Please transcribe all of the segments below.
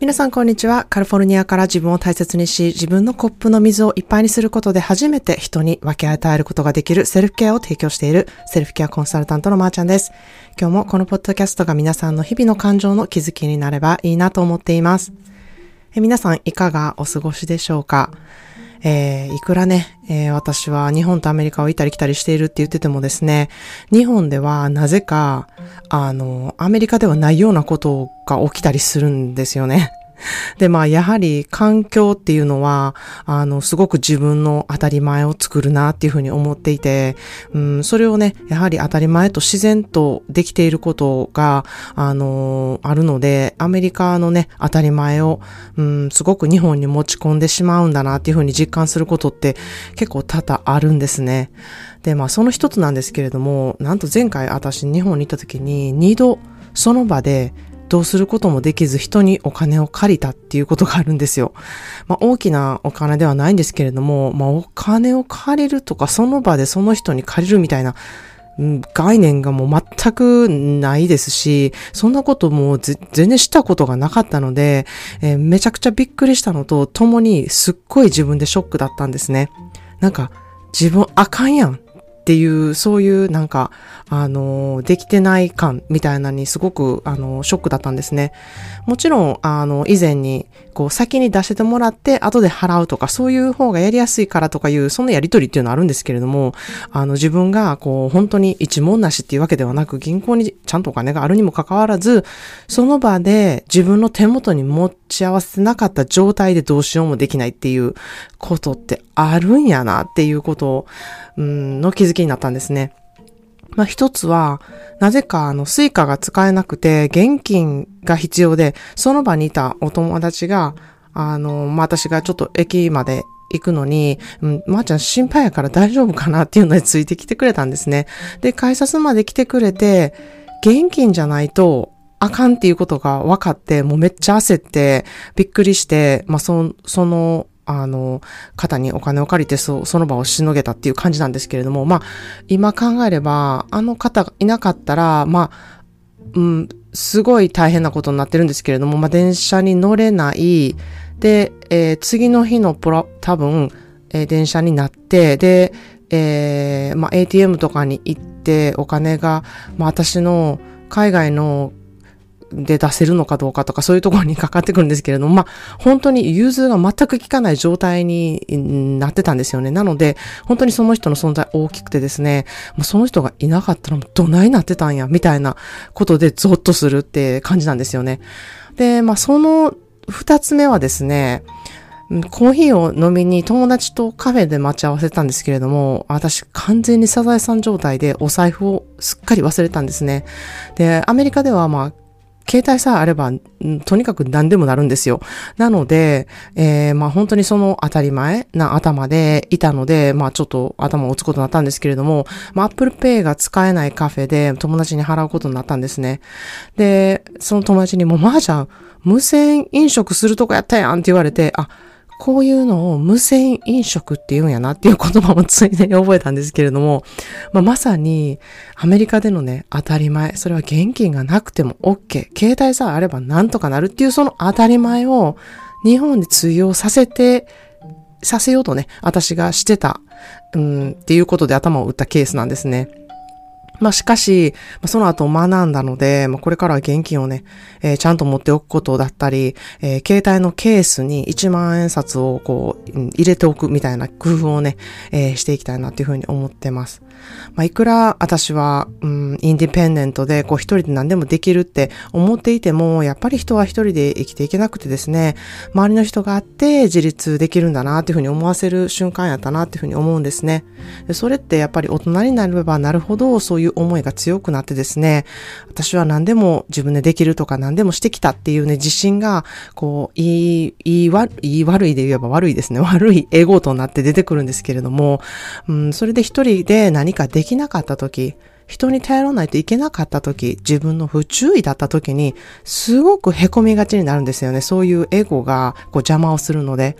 皆さんこんにちは。カリフォルニアから自分を大切にし、自分のコップの水をいっぱいにすることで初めて人に分け与えることができるセルフケアを提供しているセルフケアコンサルタントのまーちゃんです。今日もこのポッドキャストが皆さんの日々の感情の気づきになればいいなと思っています。え皆さんいかがお過ごしでしょうか？えー、いくらね、えー、私は日本とアメリカを行ったり来たりしているって言っててもですね、日本ではなぜか、あの、アメリカではないようなことが起きたりするんですよね。で、まあ、やはり環境っていうのは、あの、すごく自分の当たり前を作るなっていうふうに思っていて、うん、それをね、やはり当たり前と自然とできていることが、あの、あるので、アメリカのね、当たり前を、うん、すごく日本に持ち込んでしまうんだなっていうふうに実感することって結構多々あるんですね。で、まあ、その一つなんですけれども、なんと前回私日本に行った時に二度その場でどうすることもできず人にお金を借りたっていうことがあるんですよ。まあ大きなお金ではないんですけれども、まあお金を借りるとかその場でその人に借りるみたいな概念がもう全くないですし、そんなことも全然したことがなかったので、えー、めちゃくちゃびっくりしたのと、ともにすっごい自分でショックだったんですね。なんか、自分あかんやんっていう、そういうなんか、あの、できてない感みたいなにすごく、あの、ショックだったんですね。もちろん、あの、以前に、こう、先に出してもらって、後で払うとか、そういう方がやりやすいからとかいう、そのやりとりっていうのはあるんですけれども、あの、自分が、こう、本当に一文なしっていうわけではなく、銀行にちゃんとお金があるにもかかわらず、その場で自分の手元に持ち合わせてなかった状態でどうしようもできないっていうことってあるんやなっていうことを、うん、の気づきになったんですね。まあ一つは、なぜかあの Suica が使えなくて現金が必要で、その場にいたお友達が、あの、まあ私がちょっと駅まで行くのに、うん、まー、あ、ちゃん心配やから大丈夫かなっていうのでついてきてくれたんですね。で、改札まで来てくれて、現金じゃないとあかんっていうことが分かって、もうめっちゃ焦って、びっくりして、まあ、その、その、あの、方にお金を借りてそ、その場をしのげたっていう感じなんですけれども、まあ、今考えれば、あの方がいなかったら、まあ、うん、すごい大変なことになってるんですけれども、まあ、電車に乗れない、で、えー、次の日のプロ、多分、えー、電車になって、で、えー、まあ、ATM とかに行って、お金が、まあ、私の海外ので出せるのかどうかとかそういうところにかかってくるんですけれども、まあ、本当に融通が全く効かない状態になってたんですよね。なので、本当にその人の存在大きくてですね、もうその人がいなかったらどないなってたんや、みたいなことでゾッとするって感じなんですよね。で、まあ、その二つ目はですね、コーヒーを飲みに友達とカフェで待ち合わせたんですけれども、私完全にサザエさん状態でお財布をすっかり忘れたんですね。で、アメリカではまあ携帯さえあれば、とにかく何でもなるんですよ。なので、えー、まあ本当にその当たり前な頭でいたので、まあちょっと頭を打つことになったんですけれども、まあ Apple Pay が使えないカフェで友達に払うことになったんですね。で、その友達にも、まあじゃん、無線飲食するとこやったやんって言われて、あ、こういうのを無線飲食って言うんやなっていう言葉もついでに覚えたんですけれども、まあ、まさにアメリカでのね、当たり前、それは現金がなくても OK、携帯さえあればなんとかなるっていうその当たり前を日本で通用させて、させようとね、私がしてた、うん、っていうことで頭を打ったケースなんですね。まあしかし、その後学んだので、まあ、これからは現金をね、えー、ちゃんと持っておくことだったり、えー、携帯のケースに1万円札をこう、入れておくみたいな工夫をね、えー、していきたいなっていうふうに思ってます。まあ、いくら私は、うん、インディペンデントで、こう一人で何でもできるって思っていても、やっぱり人は一人で生きていけなくてですね、周りの人があって自立できるんだなっていうふうに思わせる瞬間やったなっていうふうに思うんですね。それってやっぱり大人になればなるほど、そういう思いが強くなってですね、私は何でも自分でできるとか何でもしてきたっていうね、自信が、こう、いい、いい悪い、い悪いで言えば悪いですね。悪いエゴとなって出てくるんですけれども、うん、それで一人で何かできなかった時、人に頼らないといけなかった時、自分の不注意だった時に、すごく凹みがちになるんですよね。そういうエゴがこう邪魔をするので。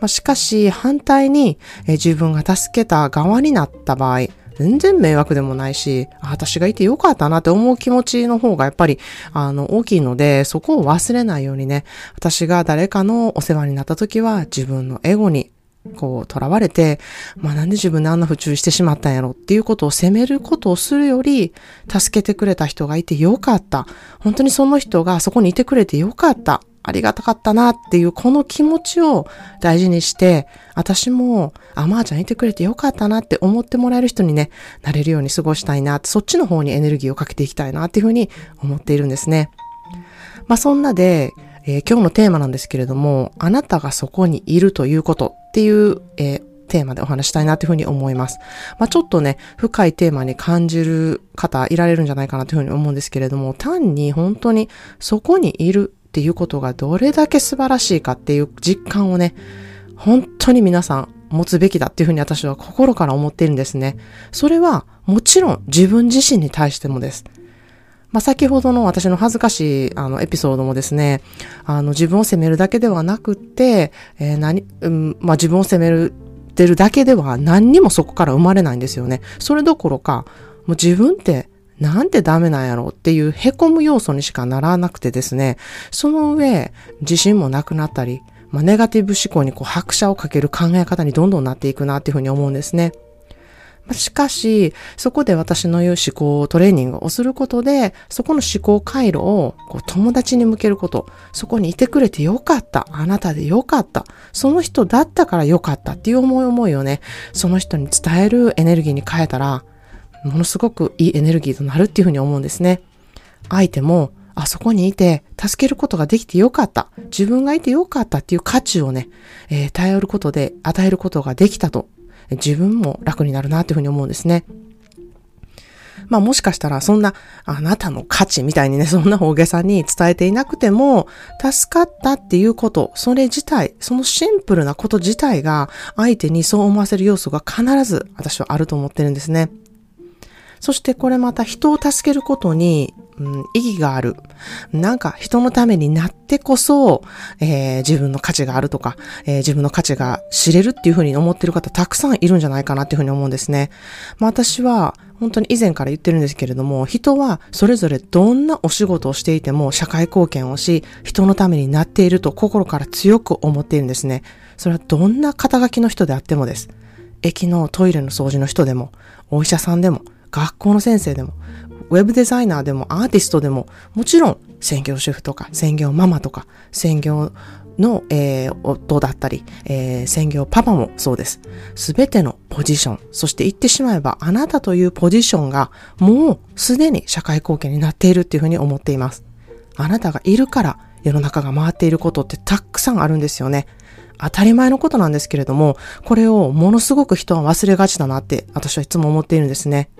まあ、しかし、反対に、え自分が助けた側になった場合、全然迷惑でもないし、私がいてよかったなって思う気持ちの方がやっぱり、あの、大きいので、そこを忘れないようにね、私が誰かのお世話になった時は自分のエゴにこう、囚われて、まあなんで自分であんな不注意してしまったんやろっていうことを責めることをするより、助けてくれた人がいてよかった。本当にその人がそこにいてくれてよかった。ありがたかったなっていうこの気持ちを大事にして、私も、あ、まーちゃんいてくれてよかったなって思ってもらえる人にね、なれるように過ごしたいなって、そっちの方にエネルギーをかけていきたいなっていうふうに思っているんですね。まあそんなで、えー、今日のテーマなんですけれども、あなたがそこにいるということっていう、えー、テーマでお話したいなというふうに思います。まあ、ちょっとね、深いテーマに感じる方いられるんじゃないかなというふうに思うんですけれども、単に本当にそこにいるっていうことがどれだけ素晴らしいかっていう実感をね、本当に皆さん持つべきだっていうふうに私は心から思っているんですね。それはもちろん自分自身に対してもです。まあ、先ほどの私の恥ずかしいあのエピソードもですね、あの自分を責めるだけではなくて、えー、何、うん、まあ、自分を責めるてるだけでは何にもそこから生まれないんですよね。それどころか、もう自分ってなんてダメなんやろうっていう凹む要素にしかならなくてですね、その上、自信もなくなったり、まあ、ネガティブ思考にこう拍車をかける考え方にどんどんなっていくなっていうふうに思うんですね。しかし、そこで私の言う思考トレーニングをすることで、そこの思考回路をこう友達に向けること、そこにいてくれてよかった、あなたでよかった、その人だったからよかった。っていう思い思いをね、その人に伝えるエネルギーに変えたら、ものすごくいいエネルギーとなるっていうふうに思うんですね。相手も、あそこにいて、助けることができてよかった。自分がいてよかったっていう価値をね、えー、頼ることで与えることができたと、自分も楽になるなっていうふうに思うんですね。まあもしかしたらそんなあなたの価値みたいにね、そんな大げさに伝えていなくても、助かったっていうこと、それ自体、そのシンプルなこと自体が相手にそう思わせる要素が必ず私はあると思ってるんですね。そしてこれまた人を助けることに、うん、意義がある。なんか人のためになってこそ、えー、自分の価値があるとか、えー、自分の価値が知れるっていうふうに思ってる方たくさんいるんじゃないかなっていうふうに思うんですね。まあ私は本当に以前から言ってるんですけれども、人はそれぞれどんなお仕事をしていても社会貢献をし、人のためになっていると心から強く思っているんですね。それはどんな肩書きの人であってもです。駅のトイレの掃除の人でも、お医者さんでも、学校の先生でも、ウェブデザイナーでもアーティストでも、もちろん専業主婦とか専業ママとか専業の、えー、夫だったり、えー、専業パパもそうです。すべてのポジション、そして言ってしまえばあなたというポジションがもうすでに社会貢献になっているっていうふうに思っています。あなたがいるから世の中が回っていることってたくさんあるんですよね。当たり前のことなんですけれども、これをものすごく人は忘れがちだなって私はいつも思っているんですね。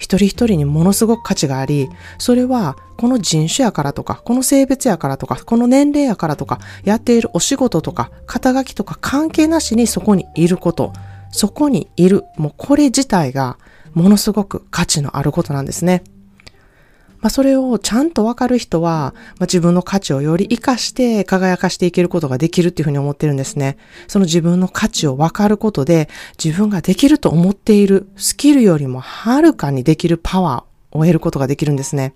一人一人にものすごく価値があり、それはこの人種やからとか、この性別やからとか、この年齢やからとか、やっているお仕事とか、肩書きとか関係なしにそこにいること、そこにいる、もうこれ自体がものすごく価値のあることなんですね。まあ、それをちゃんとわかる人は、まあ、自分の価値をより活かして輝かしていけることができるっていうふうに思ってるんですね。その自分の価値をわかることで、自分ができると思っているスキルよりもはるかにできるパワーを得ることができるんですね。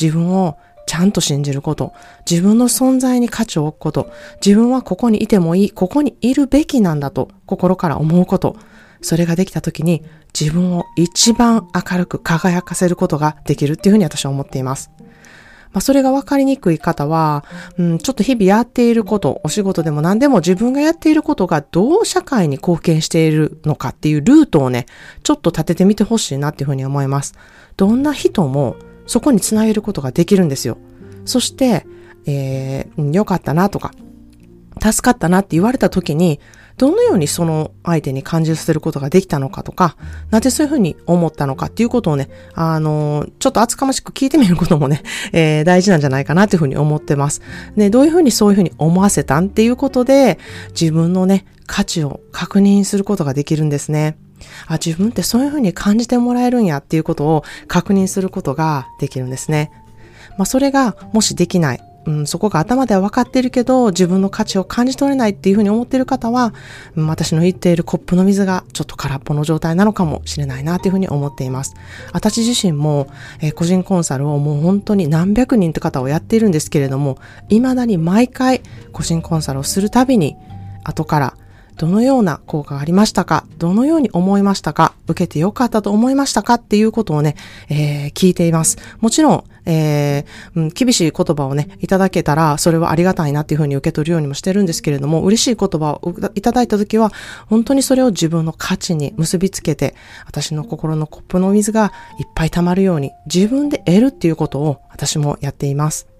自分をちゃんと信じること、自分の存在に価値を置くこと、自分はここにいてもいい、ここにいるべきなんだと心から思うこと、それができた時に自分を一番明るく輝かせることができるっていうふうに私は思っています。まあ、それが分かりにくい方は、うん、ちょっと日々やっていること、お仕事でも何でも自分がやっていることがどう社会に貢献しているのかっていうルートをね、ちょっと立ててみてほしいなっていうふうに思います。どんな人もそこにつなげることができるんですよ。そして、えー、よかったなとか、助かったなって言われた時に、どのようにその相手に感じさせることができたのかとか、なぜそういうふうに思ったのかっていうことをね、あの、ちょっと厚かましく聞いてみることもね、えー、大事なんじゃないかなっていうふうに思ってます。ね、どういうふうにそういうふうに思わせたんっていうことで、自分のね、価値を確認することができるんですね。あ、自分ってそういうふうに感じてもらえるんやっていうことを確認することができるんですね。まあ、それがもしできない。うん、そこが頭では分かってるけど、自分の価値を感じ取れないっていうふうに思っている方は、うん、私の言っているコップの水がちょっと空っぽの状態なのかもしれないなというふうに思っています。私自身も、えー、個人コンサルをもう本当に何百人って方をやっているんですけれども、未だに毎回個人コンサルをするたびに、後からどのような効果がありましたかどのように思いましたか受けてよかったと思いましたかっていうことをね、えー、聞いています。もちろん、えー、うん、厳しい言葉をね、いただけたら、それはありがたいなっていうふうに受け取るようにもしてるんですけれども、嬉しい言葉をいただいたときは、本当にそれを自分の価値に結びつけて、私の心のコップの水がいっぱい溜まるように、自分で得るっていうことを私もやっています。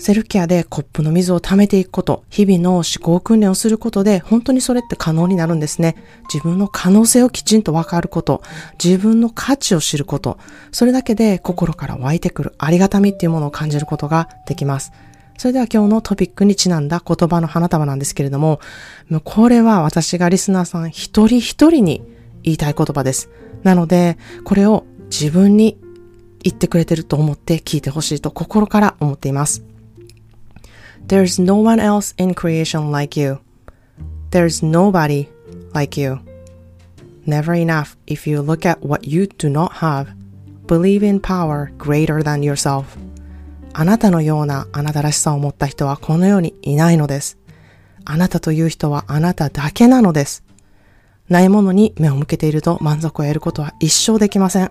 セルフケアでコップの水を溜めていくこと、日々の思考訓練をすることで、本当にそれって可能になるんですね。自分の可能性をきちんと分かること、自分の価値を知ること、それだけで心から湧いてくるありがたみっていうものを感じることができます。それでは今日のトピックにちなんだ言葉の花束なんですけれども、もうこれは私がリスナーさん一人一人に言いたい言葉です。なので、これを自分に言ってくれてると思って聞いてほしいと心から思っています。There's no one else in creation like you. There's nobody like you. Never enough if you look at what you do not have. Believe in power greater than yourself. あなたのようなあなたらしさを持った人はこの世にいないのです。あなたという人はあなただけなのです。ないものに目を向けていると満足を得ることは一生できません。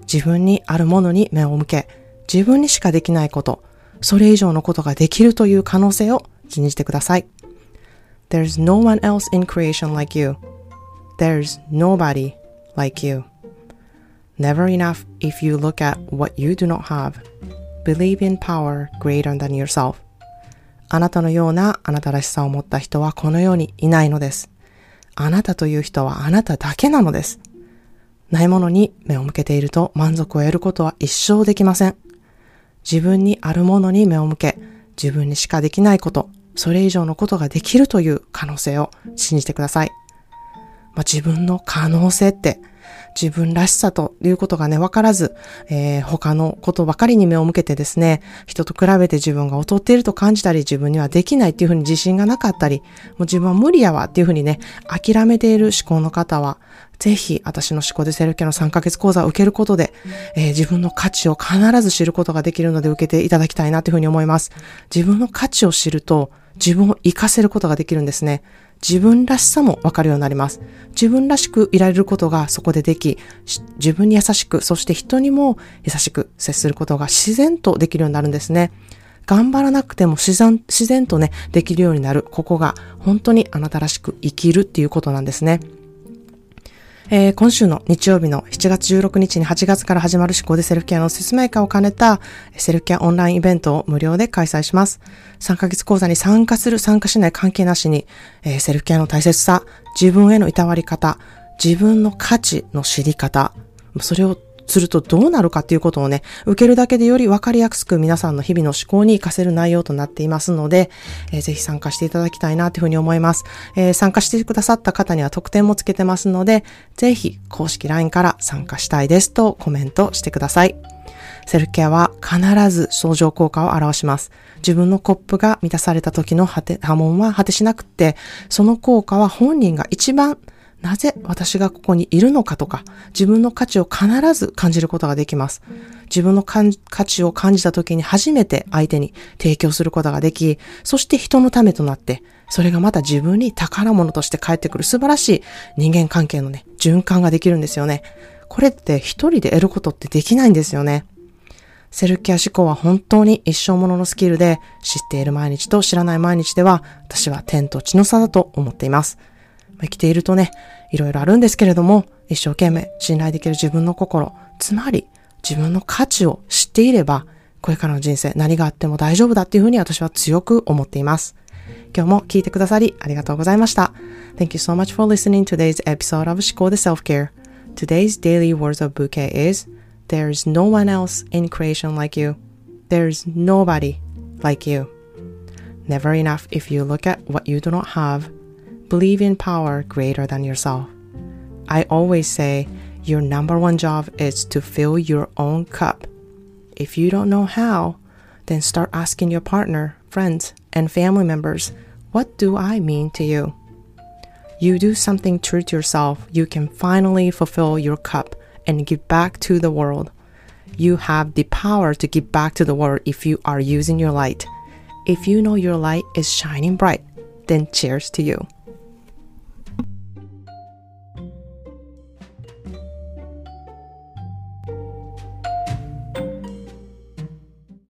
自分にあるものに目を向け、自分にしかできないこと、それ以上のことができるという可能性を信じてください。There's no one else in creation like you. There's nobody like you. Never enough if you look at what you do not have. Believe in power greater than yourself. あなたのようなあなたらしさを持った人はこの世にいないのです。あなたという人はあなただけなのです。ないものに目を向けていると満足を得ることは一生できません。自分にあるものに目を向け、自分にしかできないこと、それ以上のことができるという可能性を信じてください。まあ、自分の可能性って自分らしさということがね、わからず、えー、他のことばかりに目を向けてですね、人と比べて自分が劣っていると感じたり、自分にはできないっていうふうに自信がなかったり、もう自分は無理やわっていうふうにね、諦めている思考の方は、ぜひ私の思考でセルフケアの3ヶ月講座を受けることで、えー、自分の価値を必ず知ることができるので受けていただきたいなというふうに思います。自分の価値を知ると、自分を活かせることができるんですね。自分らしさもわかるようになります。自分らしくいられることがそこででき、自分に優しく、そして人にも優しく接することが自然とできるようになるんですね。頑張らなくても自然、自然とね、できるようになる。ここが本当にあなたらしく生きるっていうことなんですね。えー、今週の日曜日の7月16日に8月から始まる思考でセルフケアの説明会を兼ねたセルフケアオンラインイベントを無料で開催します。3ヶ月講座に参加する参加しない関係なしに、えー、セルフケアの大切さ、自分へのいたわり方、自分の価値の知り方、それをするとどうなるかっていうことをね、受けるだけでより分かりやすく皆さんの日々の思考に活かせる内容となっていますので、えー、ぜひ参加していただきたいなというふうに思います。えー、参加してくださった方には特典もつけてますので、ぜひ公式 LINE から参加したいですとコメントしてください。セルフケアは必ず相乗効果を表します。自分のコップが満たされた時の波紋は果てしなくて、その効果は本人が一番なぜ私がここにいるのかとか、自分の価値を必ず感じることができます。自分の価値を感じた時に初めて相手に提供することができ、そして人のためとなって、それがまた自分に宝物として返ってくる素晴らしい人間関係のね、循環ができるんですよね。これって一人で得ることってできないんですよね。セルフケア思考は本当に一生もののスキルで、知っている毎日と知らない毎日では、私は天と地の差だと思っています。生きているとね、いろいろあるんですけれども、一生懸命信頼できる自分の心、つまり自分の価値を知っていれば、これからの人生何があっても大丈夫だっていうふうに私は強く思っています。今日も聞いてくださりありがとうございました。Thank you so much for listening to today's episode of 思考で Self-Care. Today's daily words of bouquet is There is no one else in creation like you. There is nobody like you. Never enough if you look at what you do not have Believe in power greater than yourself. I always say your number one job is to fill your own cup. If you don't know how, then start asking your partner, friends, and family members, What do I mean to you? You do something true to yourself, you can finally fulfill your cup and give back to the world. You have the power to give back to the world if you are using your light. If you know your light is shining bright, then cheers to you.